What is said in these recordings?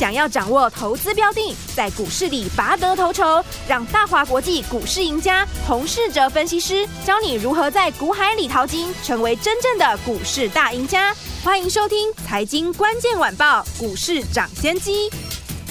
想要掌握投资标的，在股市里拔得头筹，让大华国际股市赢家洪世哲分析师教你如何在股海里淘金，成为真正的股市大赢家。欢迎收听《财经关键晚报》股市抢先机。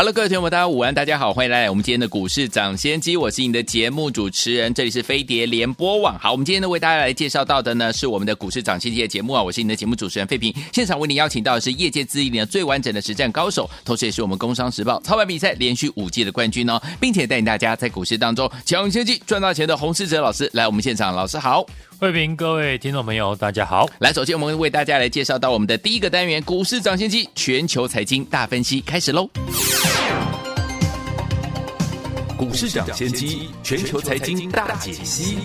Hello，各位朋友，大家午安，大家好，欢迎来我们今天的股市涨先机，我是你的节目主持人，这里是飞碟联播网。好，我们今天呢为大家来介绍到的呢是我们的股市涨先机的节目啊，我是你的节目主持人费平，现场为你邀请到的是业界资历呢最完整的实战高手，同时也是我们工商时报操盘比赛连续五届的冠军哦，并且带领大家在股市当中抢先机赚大钱的洪士哲老师来我们现场，老师好。慧平，各位听众朋友，大家好。来，首先我们为大家来介绍到我们的第一个单元——股市涨先机全球财经大分析，开始喽。股市涨先机全球财经大解析。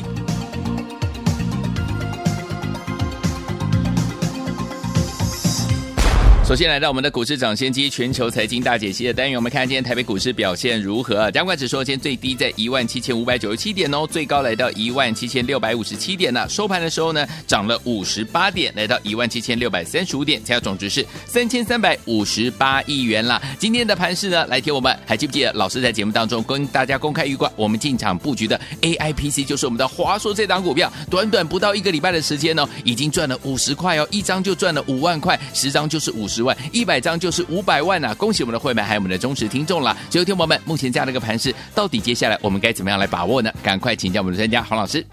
首先来到我们的股市涨先机全球财经大解析的单元，我们看今天台北股市表现如何？加权指数今天最低在一万七千五百九十七点哦，最高来到一万七千六百五十七点呢。收盘的时候呢，涨了五十八点，来到一万七千六百三十五点，加总值是三千三百五十八亿元啦。今天的盘势呢，来听我们还记不记得老师在节目当中跟大家公开预告，我们进场布局的 AIPC 就是我们的华硕这档股票，短短不到一个礼拜的时间呢、已经赚了五十块哦，一张就赚了五万块，十张就是五十。十万一百张就是五百万呐、啊！恭喜我们的会员，还有我们的忠实听众了。所有听友们，目前这样的一个盘势，到底接下来我们该怎么样来把握呢？赶快请教我们的专家黄老师。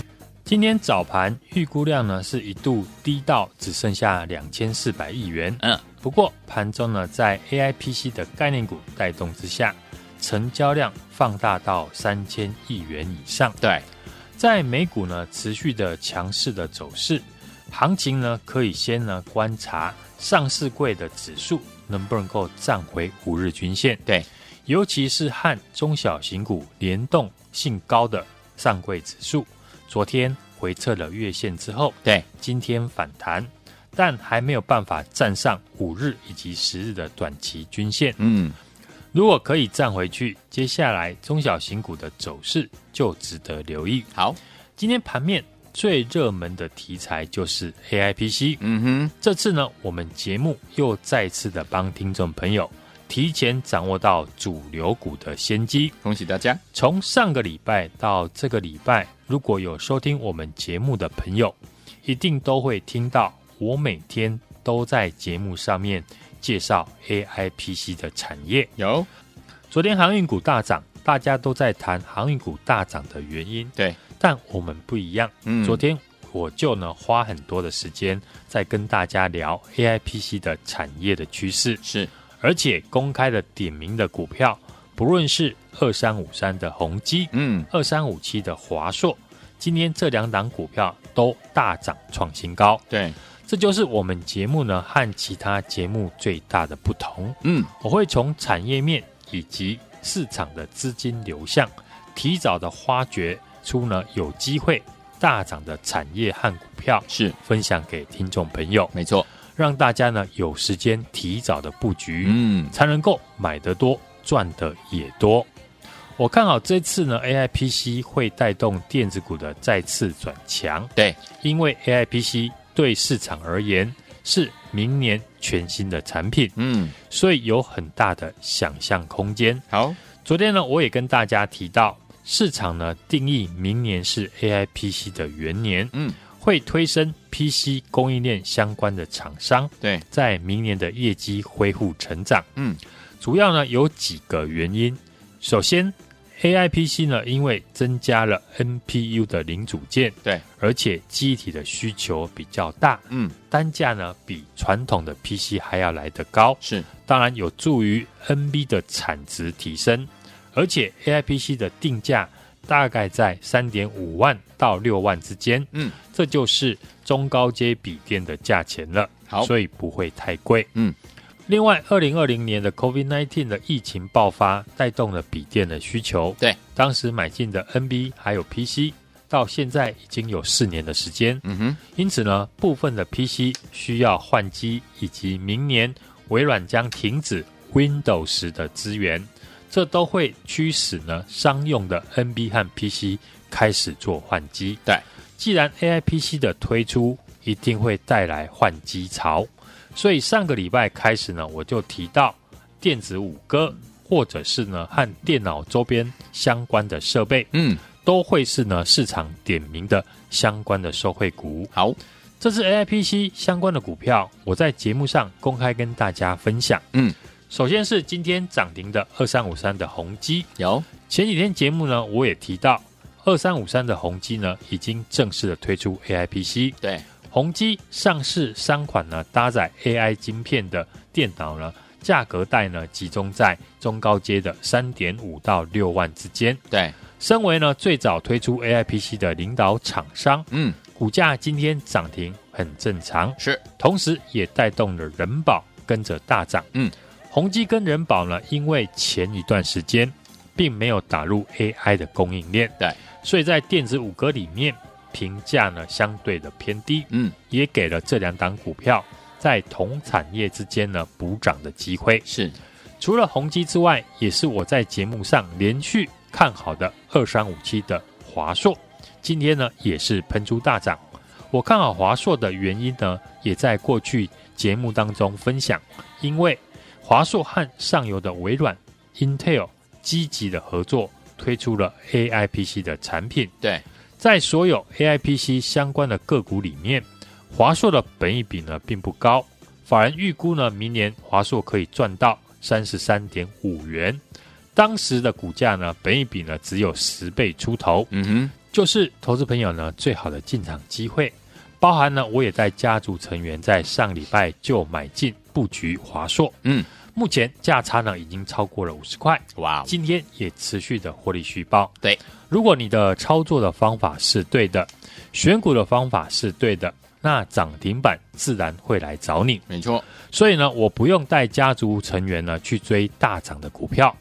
今天早盘预估量呢是一度低到只剩下两千四百亿元。嗯，不过盘中呢，在 AIPC 的概念股带动之下，成交量放大到三千亿元以上。对，在美股呢持续的强势的走势，行情呢可以先呢观察。上市柜的指数能不能够站回五日均线？对，尤其是和中小型股联动性高的上柜指数，昨天回撤了月线之后，对，今天反弹，但还没有办法站上五日以及十日的短期均线。嗯，如果可以站回去，接下来中小型股的走势就值得留意。好，今天盘面。最热门的题材就是 AIPC。嗯哼，这次呢，我们节目又再次的帮听众朋友提前掌握到主流股的先机，恭喜大家！从上个礼拜到这个礼拜，如果有收听我们节目的朋友，一定都会听到我每天都在节目上面介绍 AIPC 的产业。有，昨天航运股大涨，大家都在谈航运股大涨的原因。对。但我们不一样。嗯，昨天我就呢花很多的时间在跟大家聊 AIPC 的产业的趋势，是，而且公开的点名的股票，不论是二三五三的宏基，嗯，二三五七的华硕，今天这两档股票都大涨创新高。对，这就是我们节目呢和其他节目最大的不同。嗯，我会从产业面以及市场的资金流向，提早的发掘。出呢有机会大涨的产业和股票，是。分享给听众朋友，没错，让大家呢有时间提早的布局，嗯，才能够买得多赚的也多。我看好这次呢 AIPC 会带动电子股的再次转强，对，因为 AIPC 对市场而言是明年全新的产品，嗯，所以有很大的想象空间。好，昨天呢我也跟大家提到。市场呢定义明年是 AIPC 的元年，嗯，会推升 PC 供应链相关的厂商，对，在明年的业绩恢复成长，嗯，主要呢有几个原因。首先，AIPC 呢因为增加了 NPU 的零组件，对，而且记忆体的需求比较大，嗯，单价呢比传统的 PC 还要来得高，是，当然有助于 NB 的产值提升。而且 AIPC 的定价大概在三点五万到六万之间，嗯，这就是中高阶笔电的价钱了，好，所以不会太贵，嗯。另外，二零二零年的 COVID-19 的疫情爆发，带动了笔电的需求，对，当时买进的 NB 还有 PC 到现在已经有四年的时间。嗯哼，因此呢，部分的 PC 需要换机，以及明年微软将停止 Windows 的资源，这都会驱使呢商用的 NB 和 PC 开始做换机。对，既然 AI PC 的推出一定会带来换机潮，所以上个礼拜开始呢，我就提到电子五哥。或者是呢，和电脑周边相关的设备，嗯，都会是呢市场点名的相关的受惠股。好，这是 AIPC 相关的股票，我在节目上公开跟大家分享。嗯，首先是今天涨停的二三五三的宏基，有前几天节目呢，我也提到二三五三的宏基呢，已经正式的推出 AIPC。对，宏基上市三款呢搭载 AI 晶片的电脑呢。价格带呢，集中在中高阶的三点五到六万之间。对，身为呢最早推出 AIPC 的领导厂商，嗯，股价今天涨停很正常。是，同时也带动了人保跟着大涨。嗯，宏基跟人保呢，因为前一段时间并没有打入 AI 的供应链，对，所以在电子五哥里面评价呢相对的偏低。嗯，也给了这两档股票。在同产业之间呢，补涨的机会是。除了宏基之外，也是我在节目上连续看好的二三五七的华硕，今天呢也是喷出大涨。我看好华硕的原因呢，也在过去节目当中分享，因为华硕和上游的微软、Intel 积极的合作，推出了 AIPC 的产品。对，在所有 AIPC 相关的个股里面。华硕的本益比呢并不高，法人预估呢明年华硕可以赚到三十三点五元，当时的股价呢本益比呢只有十倍出头，嗯哼，就是投资朋友呢最好的进场机会。包含呢我也在家族成员在上礼拜就买进布局华硕，嗯，目前价差呢已经超过了五十块，哇，今天也持续的获利续报。对，如果你的操作的方法是对的，选股的方法是对的。那涨停板自然会来找你，没错。所以呢，我不用带家族成员呢去追大涨的股票，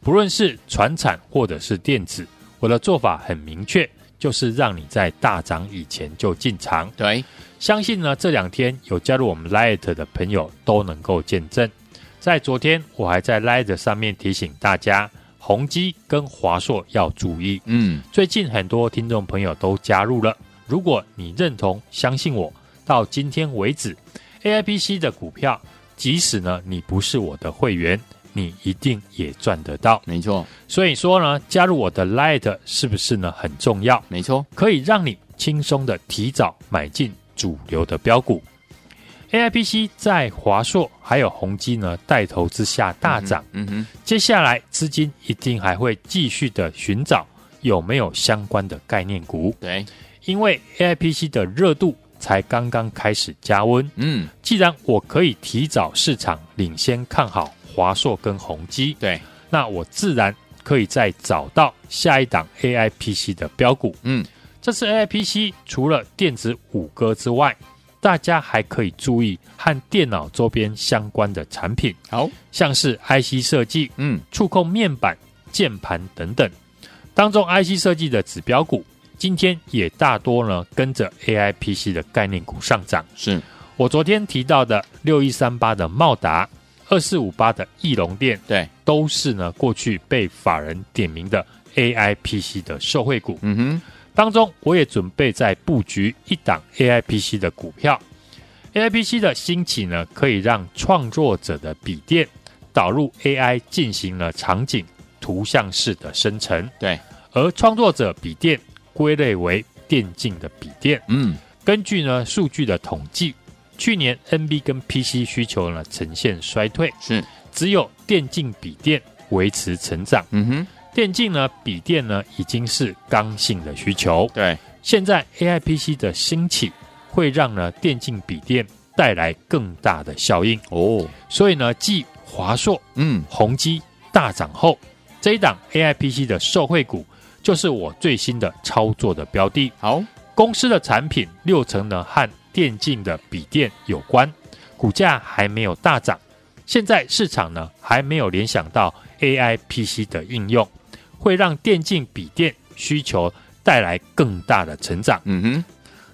不论是传产或者是电子，我的做法很明确，就是让你在大涨以前就进场。对，相信呢这两天有加入我们 Light 的朋友都能够见证。在昨天，我还在 Light 上面提醒大家，宏基跟华硕要注意。嗯，最近很多听众朋友都加入了。如果你认同、相信我，到今天为止，AIPC 的股票，即使呢你不是我的会员，你一定也赚得到。没错，所以说呢，加入我的 Light 是不是呢很重要？没错，可以让你轻松的提早买进主流的标股。AIPC 在华硕还有宏基呢带头之下大涨。嗯哼，接下来资金一定还会继续的寻找有没有相关的概念股。对。因为 AIPC 的热度才刚刚开始加温，嗯，既然我可以提早市场领先看好华硕跟宏基，对，那我自然可以再找到下一档 AIPC 的标股，嗯，这次 AIPC 除了电子五哥之外，大家还可以注意和电脑周边相关的产品，好，像是 IC 设计，嗯，触控面板、键盘等等，当中 IC 设计的指标股。今天也大多呢跟着 AIPC 的概念股上涨，是。我昨天提到的六一三八的茂达、二四五八的翼龙电，对，都是呢过去被法人点名的 AIPC 的受惠股。嗯哼，当中我也准备在布局一档 AIPC 的股票。AIPC 的兴起呢，可以让创作者的笔电导入 AI 进行了场景图像式的生成，对，而创作者笔电。归类为电竞的笔电。嗯，根据呢数据的统计，去年 NB 跟 PC 需求呢呈现衰退，是只有电竞笔电维持成长。嗯哼，电竞呢笔电呢已经是刚性的需求。对，现在 AIPC 的兴起会让呢电竞笔电带来更大的效应哦。所以呢，继华硕、嗯、宏基大涨后，这一档 AIPC 的受惠股。就是我最新的操作的标的。好，公司的产品六成呢和电竞的笔电有关，股价还没有大涨。现在市场呢还没有联想到 AI PC 的应用，会让电竞笔电需求带来更大的成长。嗯哼，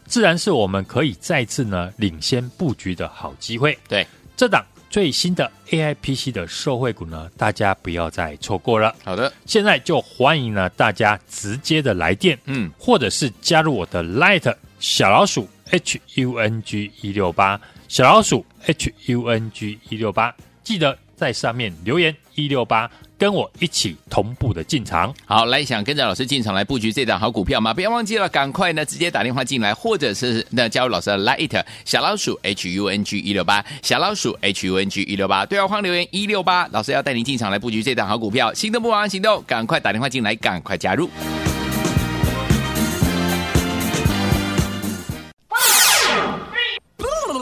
自然是我们可以再次呢领先布局的好机会。对，这档最新的 AI PC 的受惠股呢，大家不要再错过了。好的，现在就欢迎呢大家直接的来电，嗯，或者是加入我的 Light 小老鼠 H U N G 一六八小老鼠 H U N G 一六八，记得在上面留言一六八。跟我一起同步的进场，好，来想跟着老师进场来布局这档好股票吗？不要忘记了，赶快呢直接打电话进来，或者是那加入老师的 Light 小老鼠 H U N G 一六八小老鼠 H U N G 一六八对话框留言一六八，老师要带您进场来布局这档好股票，心动不忙行动，赶快打电话进来，赶快加入。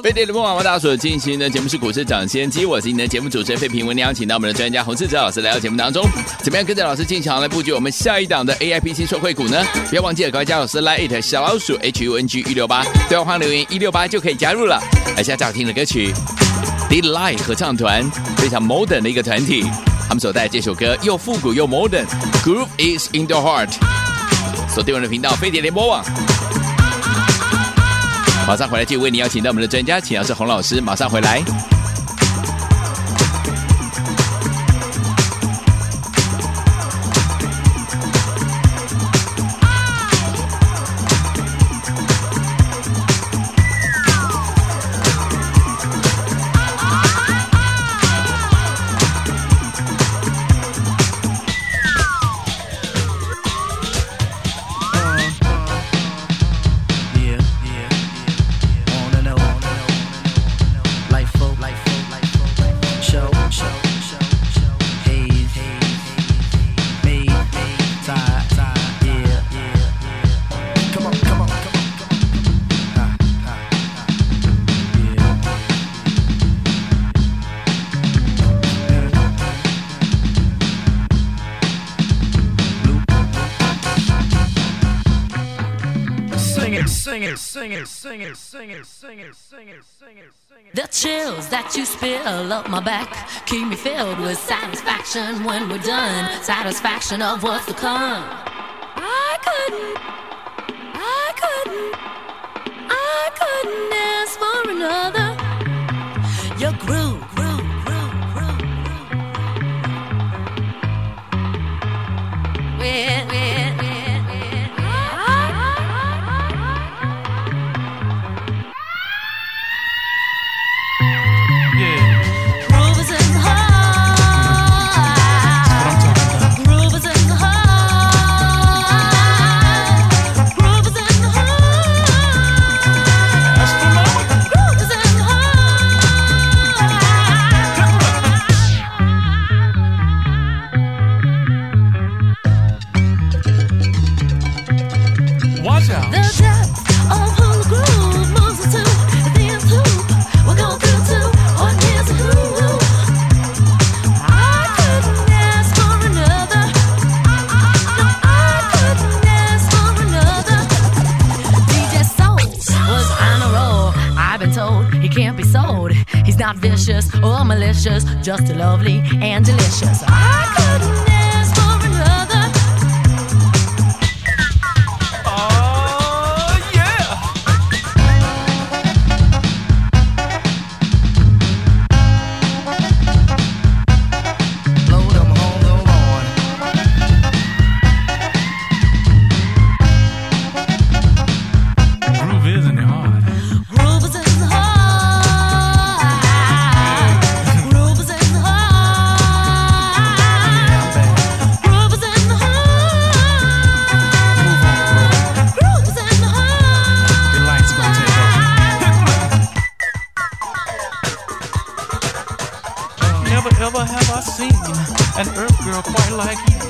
飞碟联播网为大家所进行的节目是股市涨先机，我是您的节目主持人费平，为您邀请到我们的专家洪士哲老师来到节目当中，怎么样跟着老师进场来布局我们下一档的 AIPC 受惠股呢？不要忘记了，各位加老师来 it 小老鼠 H U N G 一六八，对话框留言一六八就可以加入了。来下最好听的歌曲，Delight 合唱团，非常 modern 的一个团体，他们所带来这首歌又复古又 modern，Groove is in the heart。锁定我的频道飞碟联播网。马上回来，就为你邀请到我们的专家，请到是洪老师，马上回来。The chills that you spill up my back keep me filled with satisfaction when we're done. Satisfaction of what's to come. I couldn't, I couldn't, I couldn't ask for another. Your groove, groove, groove, just a girl quite like you.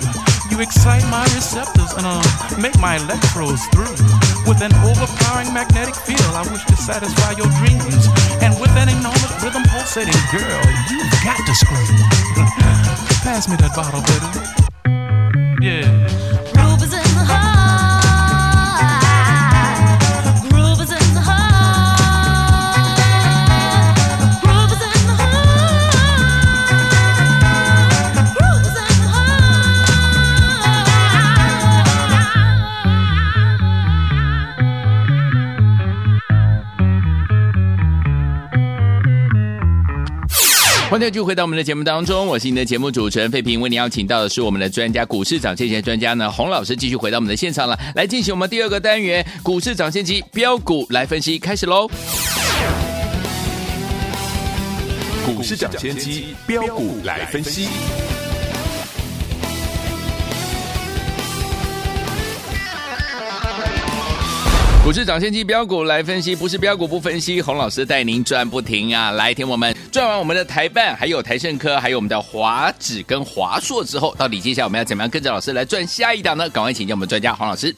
You excite my receptors and uh, make my electrodes through. With an overpowering magnetic field, I wish to satisfy your dreams. And with an enormous rhythm pulsating, girl, you got to scream. Pass me that bottle, baby. Yeah. 欢迎继续回到我们的节目当中，我是你的节目主持人费平，为你邀请到的是我们的专家股市涨先机专家呢洪老师，继续回到我们的现场了，来进行我们第二个单元股市涨先机标股来分析，开始喽。股市涨先机标股来分析。股市涨先机标股来分析，不是标股不分析。洪老师带您赚不停啊！来听我们赚完我们的台办，还有台盛科，还有我们的华指跟华硕之后，到底接下来我们要怎么样跟着老师来赚下一档呢？赶快请教我们专家洪老师。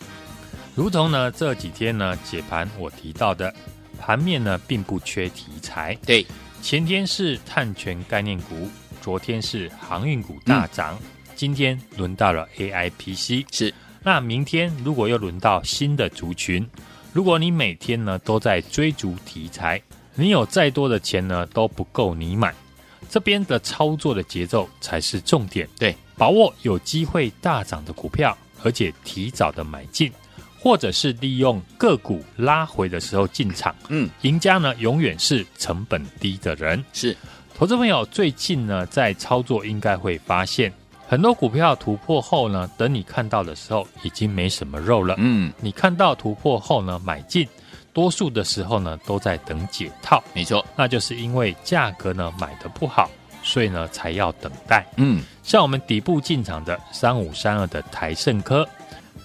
如同呢这几天呢解盘我提到的，盘面呢并不缺题材。对，前天是碳权概念股，昨天是航运股大涨，嗯、今天轮到了 AIPC。是，那明天如果又轮到新的族群。如果你每天呢都在追逐题材，你有再多的钱呢都不够你买。这边的操作的节奏才是重点。对，把握有机会大涨的股票，而且提早的买进，或者是利用个股拉回的时候进场。嗯，赢家呢永远是成本低的人。是，投资朋友最近呢在操作应该会发现。很多股票突破后呢，等你看到的时候，已经没什么肉了。嗯，你看到突破后呢，买进，多数的时候呢，都在等解套。没错，那就是因为价格呢买的不好，所以呢才要等待。嗯，像我们底部进场的三五三二的台盛科，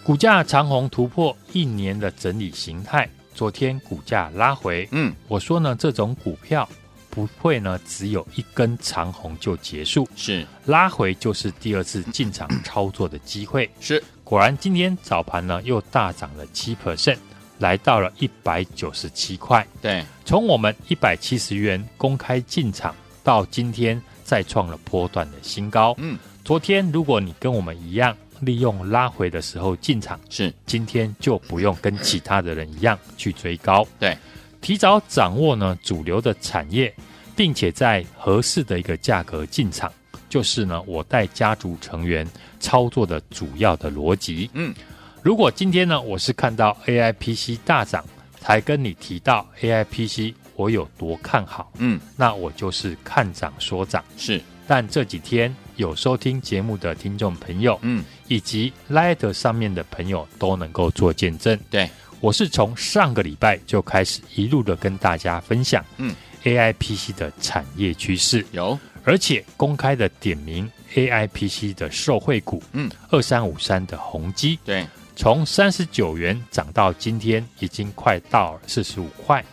股价长虹突破一年的整理形态，昨天股价拉回。嗯，我说呢，这种股票。不会呢，只有一根长红就结束，是拉回就是第二次进场操作的机会。是，果然今天早盘呢又大涨了七 percent，来到了一百九十七块。对，从我们一百七十元公开进场到今天再创了波段的新高。嗯，昨天如果你跟我们一样利用拉回的时候进场，是今天就不用跟其他的人一样去追高。对。提早掌握呢主流的产业，并且在合适的一个价格进场，就是呢我带家族成员操作的主要的逻辑。嗯，如果今天呢我是看到 AIPC 大涨，才跟你提到 AIPC 我有多看好，嗯，那我就是看涨说涨。是，但这几天有收听节目的听众朋友，嗯，以及 Light 上面的朋友都能够做见证。对。我是从上个礼拜就开始一路的跟大家分享，嗯，AIPC 的产业趋势。有，而且公开的点名 AIPC 的受惠股，嗯，二三五三的宏基，对，从三十九元涨到今天已经快到四十五块，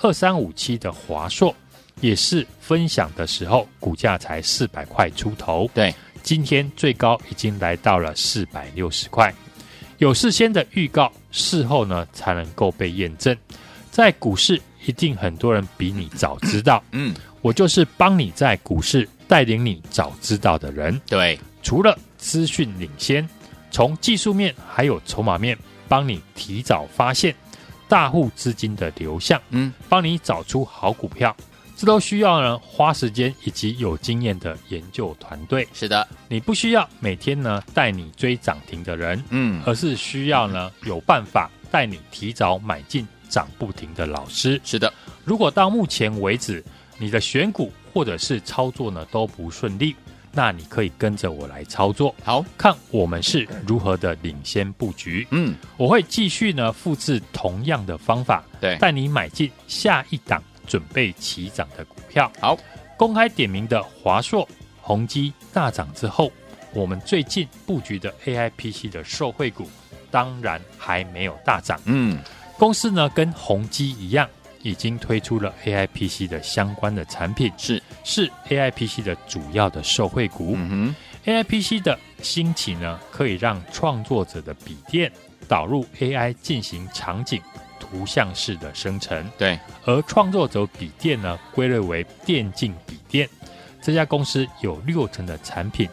二三五七的华硕也是分享的时候股价才四百块出头，对，今天最高已经来到了四百六十块。有事先的预告，事后呢才能够被验证。在股市，一定很多人比你早知道。嗯，我就是帮你在股市带领你早知道的人。对，除了资讯领先，从技术面还有筹码面，帮你提早发现大户资金的流向。嗯，帮你找出好股票。这都需要呢花时间以及有经验的研究团队。是的，你不需要每天呢带你追涨停的人，嗯，而是需要呢有办法带你提早买进涨不停的老师。是的，如果到目前为止你的选股或者是操作呢都不顺利，那你可以跟着我来操作，好看我们是如何的领先布局。嗯，我会继续呢复制同样的方法，对，带你买进下一档。准备起涨的股票，好，公开点名的华硕、宏基大涨之后，我们最近布局的 AIPC 的受惠股，当然还没有大涨。嗯，公司呢跟宏基一样，已经推出了 AIPC 的相关的产品，是是 AIPC 的主要的受惠股。嗯哼，AIPC 的兴起呢，可以让创作者的笔电导入 AI 进行场景。图像式的生成，对，而创作者笔电呢，归类为电竞笔电。这家公司有六成的产品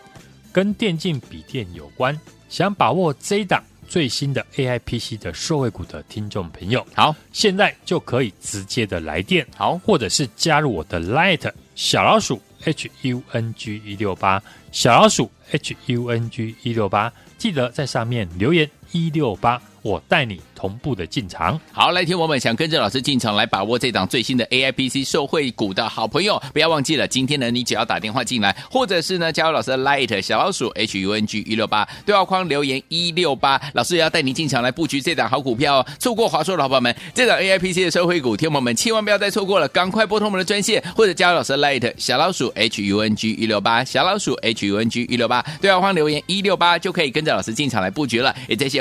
跟电竞笔电有关。想把握这一档最新的 AIPC 的社会股的听众朋友，好，现在就可以直接的来电，好，或者是加入我的 Light 小老鼠 H U N G 一六八小老鼠 H U N G 一六八，记得在上面留言一六八，我带你。同步的进场。好，来听我们想跟着老师进场来把握这档最新的 AIPC 受惠股的好朋友，不要忘记了，今天呢，你只要打电话进来，或者是呢加入老师的 Light 小老鼠 H U N G 一六八对话框留言一六八，老师也要带您进场来布局这档好股票哦。错过华硕的好朋友们，这档 AIPC 的受惠股，天友们千万不要再错过了，赶快拨通我们的专线，或者加入老师的 Light 小老鼠 H U N G 一六八小老鼠 H U N G 一六八对话框留言一六八就可以跟着老师进场来布局了。也谢谢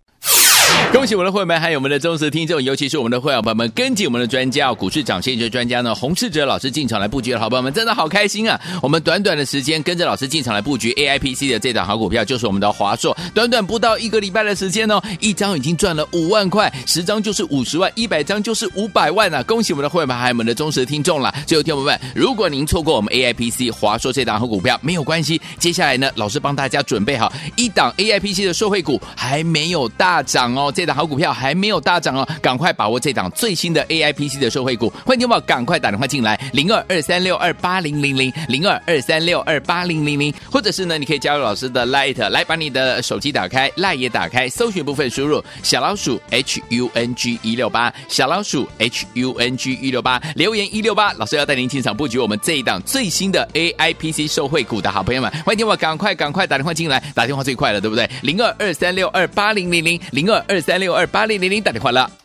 恭喜我们的会员们，还有我们的忠实听众，尤其是我们的会员朋友们，跟紧我们的专家，股市涨先机专家呢，洪世哲老师进场来布局的好朋友们，真的好开心啊！我们短短的时间跟着老师进场来布局 AIPC 的这档好股票，就是我们的华硕，短短不到一个礼拜的时间哦，一张已经赚了五万块，十张就是五十万，一百张就是五百万啊！恭喜我们的会员们，还有我们的忠实听众了。最后，听友们，如果您错过我们 AIPC 华硕这档好股票，没有关系，接下来呢，老师帮大家准备好一档 AIPC 的受惠股，还没有大涨哦，这档。好股票还没有大涨哦，赶快把握这档最新的 AIPC 的受惠股，欢迎听众赶快打电话进来，零二二三六二八零零零零二二三六二八零零零，或者是呢，你可以加入老师的 Light，来把你的手机打开，Light 也打开，搜寻部分输入小老鼠 H U N G 一六八，小老鼠 H U N G 一六八，留言一六八，老师要带您进场布局我们这一档最新的 AIPC 受惠股的好朋友们，欢迎听众赶快赶快打电话进来，打电话最快了，对不对？零二二三六二八零零零零二二三六二八零零零，打电话了。